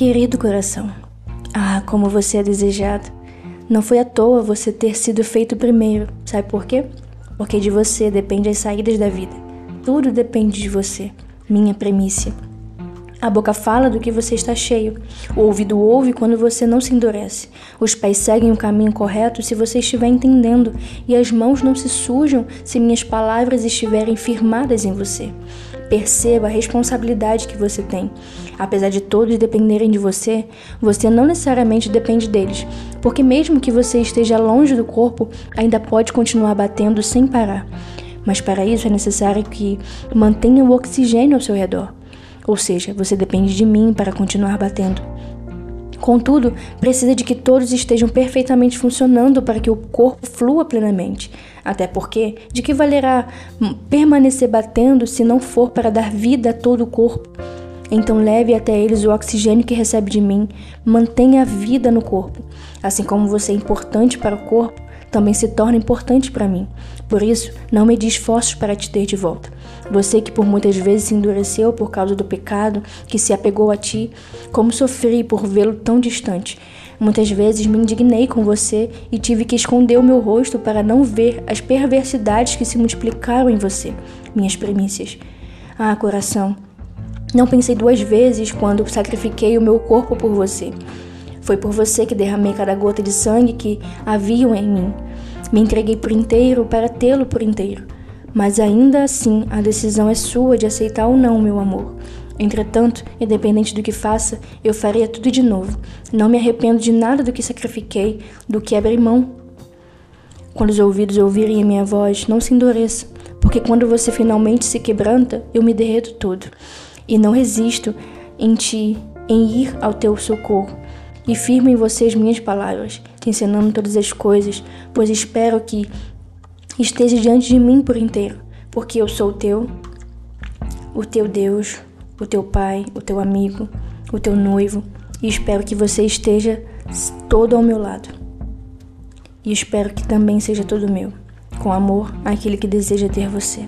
Querido coração, ah, como você é desejado. Não foi à toa você ter sido feito primeiro. Sabe por quê? Porque de você depende as saídas da vida. Tudo depende de você. Minha premissa. A boca fala do que você está cheio. O ouvido ouve quando você não se endurece. Os pés seguem o caminho correto se você estiver entendendo, e as mãos não se sujam se minhas palavras estiverem firmadas em você. Perceba a responsabilidade que você tem. Apesar de todos dependerem de você, você não necessariamente depende deles, porque mesmo que você esteja longe do corpo, ainda pode continuar batendo sem parar. Mas para isso é necessário que mantenha o oxigênio ao seu redor. Ou seja, você depende de mim para continuar batendo. Contudo, precisa de que todos estejam perfeitamente funcionando para que o corpo flua plenamente. Até porque, de que valerá permanecer batendo se não for para dar vida a todo o corpo? Então leve até eles o oxigênio que recebe de mim, mantenha a vida no corpo. Assim como você é importante para o corpo, também se torna importante para mim. Por isso, não me esforços para te ter de volta. Você que por muitas vezes se endureceu por causa do pecado que se apegou a ti, como sofri por vê-lo tão distante. Muitas vezes me indignei com você e tive que esconder o meu rosto para não ver as perversidades que se multiplicaram em você, minhas primícias. Ah, coração, não pensei duas vezes quando sacrifiquei o meu corpo por você. Foi por você que derramei cada gota de sangue que haviam em mim. Me entreguei por inteiro para tê-lo por inteiro. Mas ainda assim, a decisão é sua de aceitar ou não, meu amor. Entretanto, independente do que faça, eu faria tudo de novo. Não me arrependo de nada do que sacrifiquei, do que abri mão. Quando os ouvidos ouvirem a minha voz, não se endureça, porque quando você finalmente se quebranta, eu me derreto todo. E não resisto em ti, em ir ao teu socorro e firmo em você as minhas palavras, te ensinando todas as coisas, pois espero que esteja diante de mim por inteiro, porque eu sou o teu, o teu Deus, o teu Pai, o teu amigo, o teu noivo, e espero que você esteja todo ao meu lado. E espero que também seja todo meu, com amor àquele que deseja ter você.